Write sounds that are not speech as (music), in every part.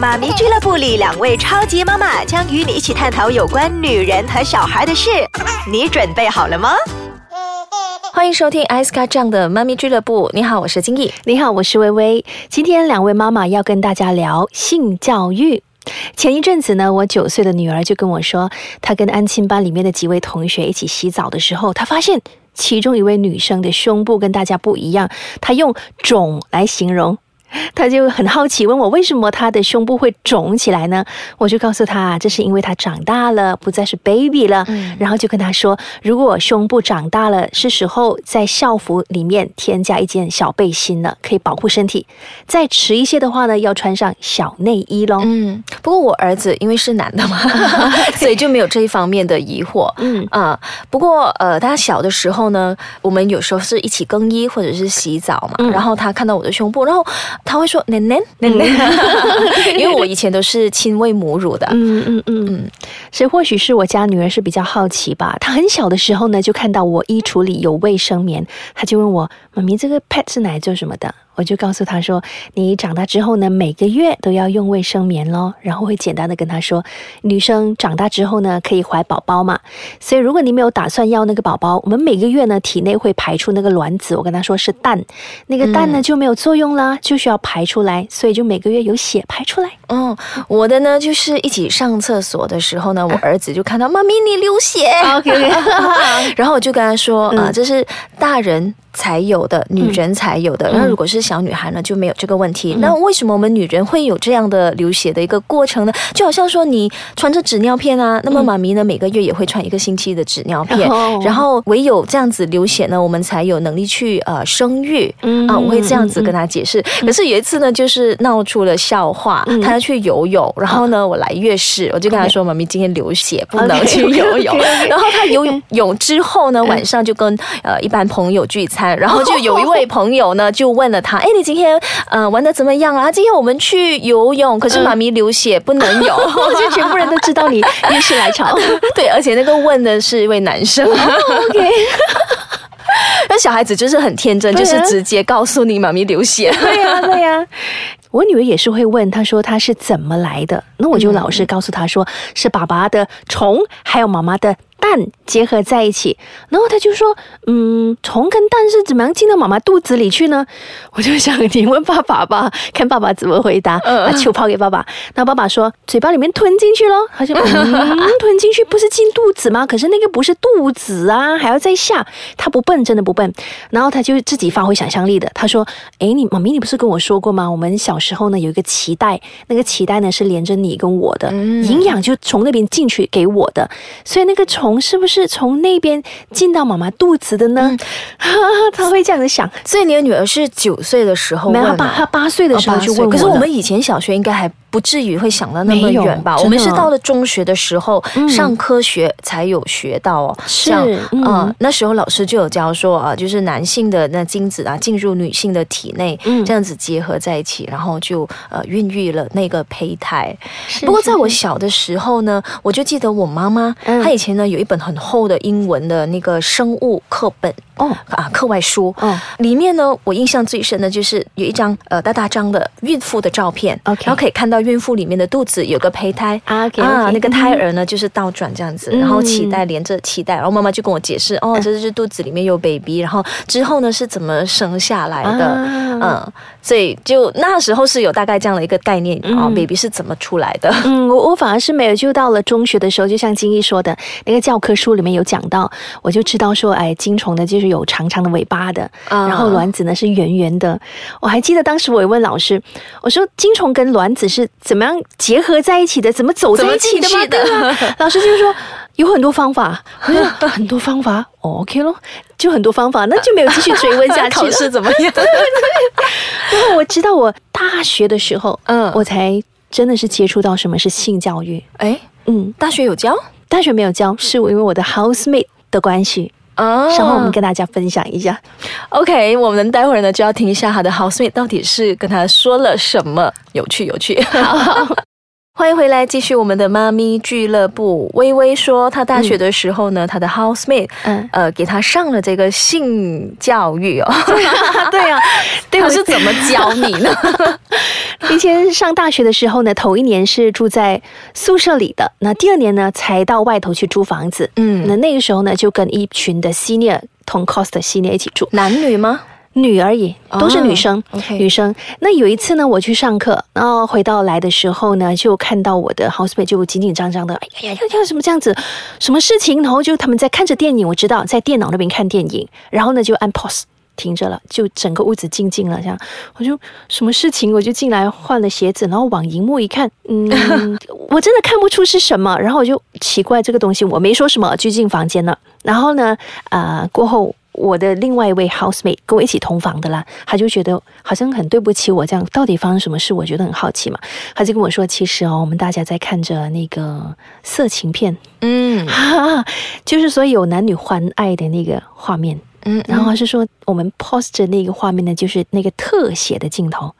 妈咪俱乐部里，两位超级妈妈将与你一起探讨有关女人和小孩的事。(laughs) 你准备好了吗？欢迎收听艾斯卡这样的妈咪俱乐部。你好，我是金毅。你好，我是微微。今天两位妈妈要跟大家聊性教育。前一阵子呢，我九岁的女儿就跟我说，她跟安亲班里面的几位同学一起洗澡的时候，她发现其中一位女生的胸部跟大家不一样，她用肿来形容。(laughs) 他就很好奇，问我为什么他的胸部会肿起来呢？我就告诉他，这是因为他长大了，不再是 baby 了。然后就跟他说，如果胸部长大了，是时候在校服里面添加一件小背心了，可以保护身体。再迟一些的话呢，要穿上小内衣喽。嗯，不过我儿子因为是男的嘛，(laughs) 所以就没有这一方面的疑惑。嗯啊，不过呃，他小的时候呢，我们有时候是一起更衣或者是洗澡嘛，然后他看到我的胸部，然后。他会说奶奶奶奶，(laughs) (laughs) 因为我以前都是亲喂母乳的。嗯嗯嗯嗯，所以或许是我家女儿是比较好奇吧。她很小的时候呢，就看到我衣橱里有卫生棉，她就问我妈咪这个 pad 是来做什么的？我就告诉他说：“你长大之后呢，每个月都要用卫生棉咯。然后会简单的跟他说，女生长大之后呢，可以怀宝宝嘛。所以如果你没有打算要那个宝宝，我们每个月呢，体内会排出那个卵子。我跟他说是蛋，那个蛋呢就没有作用啦，就需要排出来，所以就每个月有血排出来。嗯，我的呢就是一起上厕所的时候呢，我儿子就看到妈咪你流血，OK，(laughs) 然后我就跟他说啊，这是大人。”才有的女人才有的，那如果是小女孩呢，就没有这个问题。那为什么我们女人会有这样的流血的一个过程呢？就好像说你穿着纸尿片啊，那么妈咪呢每个月也会穿一个星期的纸尿片，然后唯有这样子流血呢，我们才有能力去呃生育啊。我会这样子跟她解释。可是有一次呢，就是闹出了笑话，她要去游泳，然后呢我来月事，我就跟她说妈咪今天流血不能 (laughs) 去游泳。然后她游泳之后呢，晚上就跟呃一般朋友聚餐。然后就 (laughs) 有一位朋友呢，就问了他：“ (laughs) 哎，你今天呃玩的怎么样啊？今天我们去游泳，可是妈咪流血不能游，(laughs) 就全部人都知道你浴室来潮。对，而且那个问的是一位男生。OK，那小孩子就是很天真，就是直接告诉你妈咪流血。对呀，对呀。我女儿也是会问，她说她是怎么来的？那我就老实告诉她说，是爸爸的虫，还有妈妈的。蛋结合在一起，然后他就说：“嗯，虫跟蛋是怎么样进到妈妈肚子里去呢？” (laughs) 我就想你问爸爸吧，看爸爸怎么回答。把球抛给爸爸，那爸爸说：“嘴巴里面吞进去咯。他就 (laughs) 吞进去，不是进肚子吗？可是那个不是肚子啊，还要再下。他不笨，真的不笨。然后他就自己发挥想象力的，他说：“哎，你妈咪，你不是跟我说过吗？我们小时候呢有一个脐带，那个脐带呢是连着你跟我的，营养就从那边进去给我的，所以那个虫。”虫是不是从那边进到妈妈肚子的呢？(laughs) 他会这样子想。所以你的女儿是九岁的时候问，他八她八岁的时候就问。可是我们以前小学应该还。不至于会想到那么远吧？我们是到了中学的时候上科学才有学到哦。是嗯，那时候老师就有教说啊，就是男性的那精子啊进入女性的体内，这样子结合在一起，然后就呃孕育了那个胚胎。不过在我小的时候呢，我就记得我妈妈她以前呢有一本很厚的英文的那个生物课本哦。啊课外书哦，里面呢我印象最深的就是有一张呃大大张的孕妇的照片，OK，然后可以看到。孕妇里面的肚子有个胚胎。啊，啊，那个胎儿呢就是倒转这样子，然后脐带连着脐带，然后妈妈就跟我解释，哦，这是肚子里面有 baby，然后之后呢是怎么生下来的，嗯，所以就那时候是有大概这样的一个概念啊，baby 是怎么出来的？嗯，我我反而是没有，就到了中学的时候，就像金毅说的那个教科书里面有讲到，我就知道说，哎，金虫呢就是有长长的尾巴的，然后卵子呢是圆圆的。我还记得当时我也问老师，我说金虫跟卵子是。怎么样结合在一起的？怎么走在一起的吗？老师就是说有很多方法，(laughs) 很多方法，OK 咯，就很多方法，那就没有继续追问下去。(laughs) 考试怎么样？(laughs) 然后我知道我大学的时候，嗯，我才真的是接触到什么是性教育。哎，嗯，大学有教？大学没有教，是因为我的 housemate 的关系。哦，稍后我们跟大家分享一下。OK，我们待会儿呢就要听一下他的 housemate 到底是跟他说了什么，有趣有趣。欢迎回来，继续我们的妈咪俱乐部。微微说，她大学的时候呢，她的 housemate，嗯呃，给她上了这个性教育哦。(laughs) 对啊，对我是怎么教你呢？(laughs) 以前上大学的时候呢，头一年是住在宿舍里的，那第二年呢才到外头去租房子。嗯那那个时候呢，就跟一群的 senior 同 cost 的 senior 一起住。男女吗？女而已，都是女生。女生。那有一次呢，我去上课，然后回到来的时候呢，就看到我的 housemate 就紧紧张张的，哎呀，要要什么这样子，什么事情？然后就他们在看着电影，我知道在电脑那边看电影，然后呢就按 pause。停着了，就整个屋子静静了，这样我就什么事情，我就进来换了鞋子，然后往荧幕一看，嗯，(laughs) 我真的看不出是什么，然后我就奇怪这个东西，我没说什么，就进房间了。然后呢，呃，过后我的另外一位 housemate 跟我一起同房的啦，他就觉得好像很对不起我，这样到底发生什么事？我觉得很好奇嘛，他就跟我说，其实哦，我们大家在看着那个色情片，嗯哈哈，(laughs) 就是所以有男女欢爱的那个画面。嗯，然后还是说，我们 post 着那个画面呢，就是那个特写的镜头。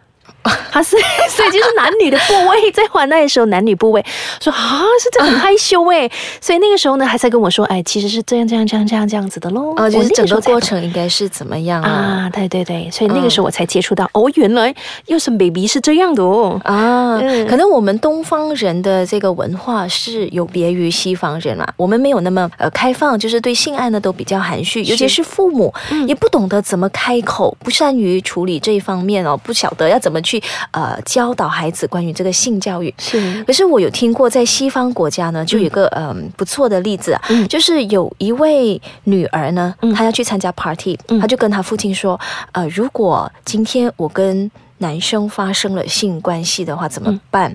他 (laughs) 是，(laughs) 所以就是男女的部位，在欢爱的时候，男女部位。说啊，是这很害羞哎，所以那个时候呢，还在跟我说，哎，其实是这样这样这样这样这样子的喽。啊，就我是整个过程应该是怎么样啊？啊，对对对，所以那个时候我才接触到，哦，原来又生 baby 是这样的哦。啊，嗯。可能我们东方人的这个文化是有别于西方人啦，我们没有那么呃开放，就是对性爱呢都比较含蓄，尤其是父母、也不懂得怎么开口，不善于处理这一方面哦，不晓得要怎么去呃教导孩子关于这个性教育。是，可是我有听过，在西方国家呢，就有一个嗯、不错的例子啊，嗯。就是有一位女儿呢，嗯。她要去参加 party，、嗯。她就跟她父亲说，呃，如果今天我跟男生发生了性关系的话怎么办？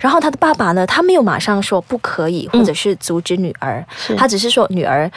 然后她的爸爸呢，他没有马上说不可以，或者是阻止女儿，是。他只是说女儿，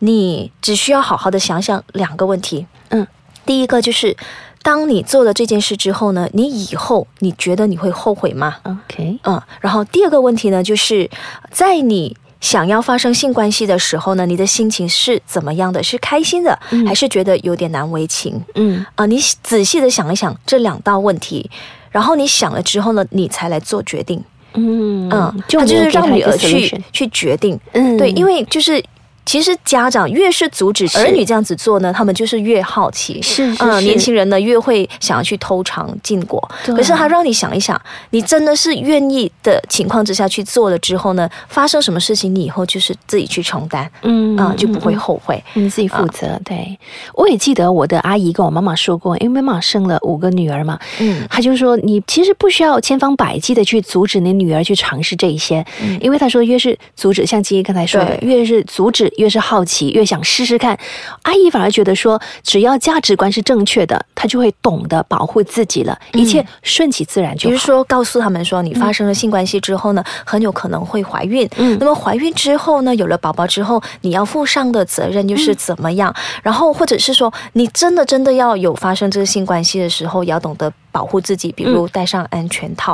你只需要好好的想想两个问题，嗯，第一个就是。当你做了这件事之后呢，你以后你觉得你会后悔吗？OK，嗯，然后第二个问题呢，就是在你想要发生性关系的时候呢，你的心情是怎么样的？是开心的，嗯还是觉得有点难为情？嗯啊、你仔细的想一想这两道问题，然后你想了之后呢，你才来做决定。嗯嗯，就他就是让女儿去去决定。嗯对，因为就是。其实家长越是阻止是儿女这样子做呢，他们就是越好奇。嗯，是是是年轻人呢越会想要去偷尝禁果。对可是他让你想一想，你真的是愿意的情况之下去做了之后呢，发生什么事情，你以后就是自己去承担，嗯啊、就不会后悔。你自己负责。对，我也记得我的阿姨跟我妈妈说过，因为妈妈生了五个女儿嘛，嗯她就说你其实不需要千方百计的去阻止你女儿去尝试这一些，嗯因为她说越是阻止，像金怡刚才说的，越是阻止越是好奇，越想试试看。阿姨反而觉得说，只要价值观是正确的，她就会懂得保护自己了，一切顺其自然就好。比如说，告诉他们说，你发生了性关系之后呢，很有可能会怀孕。嗯那么怀孕之后呢，有了宝宝之后，你要负上的责任又是怎么样？然后或者是说，你真的真的要有发生这个性关系的时候，也要懂得保护自己，比如戴上安全套。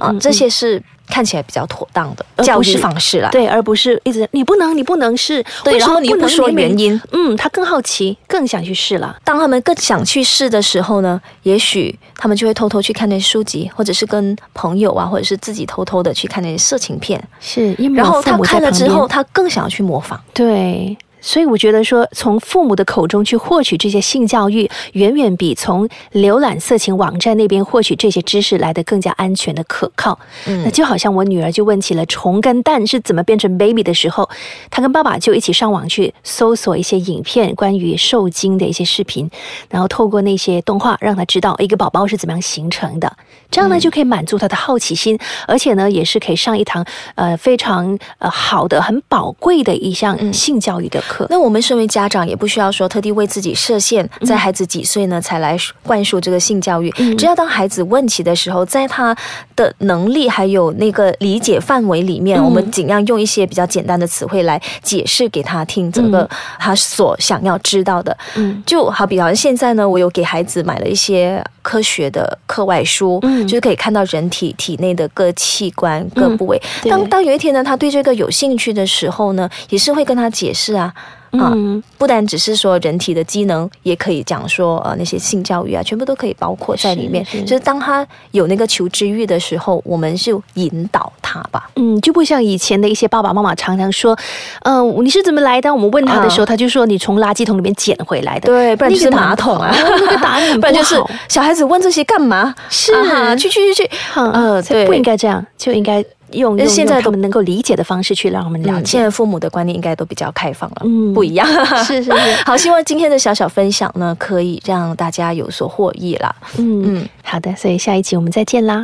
啊、这些是看起来比较妥当的教育方式啦。对，而不是一直你不能，你不能试，对为什么然后你不能说原因嗯，他更好奇，更想去试了。当他们更想去试的时候呢，也许他们就会偷偷去看那些书籍，或者是跟朋友啊，或者是自己偷偷的去看那些色情片。是，因为然后他看了之后，他更想要去模仿。对。所以我觉得说，从父母的口中去获取这些性教育，远远比从浏览色情网站那边获取这些知识来的更加安全的可靠。嗯那就好像我女儿就问起了虫跟蛋是怎么变成 baby 的时候，她跟爸爸就一起上网去搜索一些影片，关于受精的一些视频，然后透过那些动画让她知道一个宝宝是怎么样形成的。这样呢，就可以满足她的好奇心，而且呢，也是可以上一堂呃非常呃好的、很宝贵的一项性教育的课。那我们身为家长，也不需要说特地为自己设限，在孩子几岁呢才来灌输这个性教育。嗯只要当孩子问起的时候，在他的能力还有那个理解范围里面，嗯我们尽量用一些比较简单的词汇来解释给他听，整个他所想要知道的。嗯就好比好像现在呢，我有给孩子买了一些科学的课外书，嗯就是可以看到人体体内的各器官、各部位。对当当有一天呢，他对这个有兴趣的时候呢，也是会跟他解释啊。啊，嗯不单只是说人体的机能，也可以讲说呃那些性教育啊，全部都可以包括在里面。是是就是当他有那个求知欲的时候，我们就引导他吧。嗯，就不像以前的一些爸爸妈妈常常说，嗯、你是怎么来的？我们问他的时候，他就说你从垃圾桶里面捡回来的。对，不然就是马桶啊，哦 (laughs) 那个答案很不然就是小孩子问这些干嘛？是啊去去去去，嗯呃，对，不应该这样，就应该用用现在都用他们能够理解的方式去让我们了嗯，解。现在父母的观念应该都比较开放了，嗯不一样。是 (laughs) 是是，(laughs) 好，希望今天的小小分享呢，可以让大家有所获益啦。嗯嗯好的，所以下一集我们再见啦。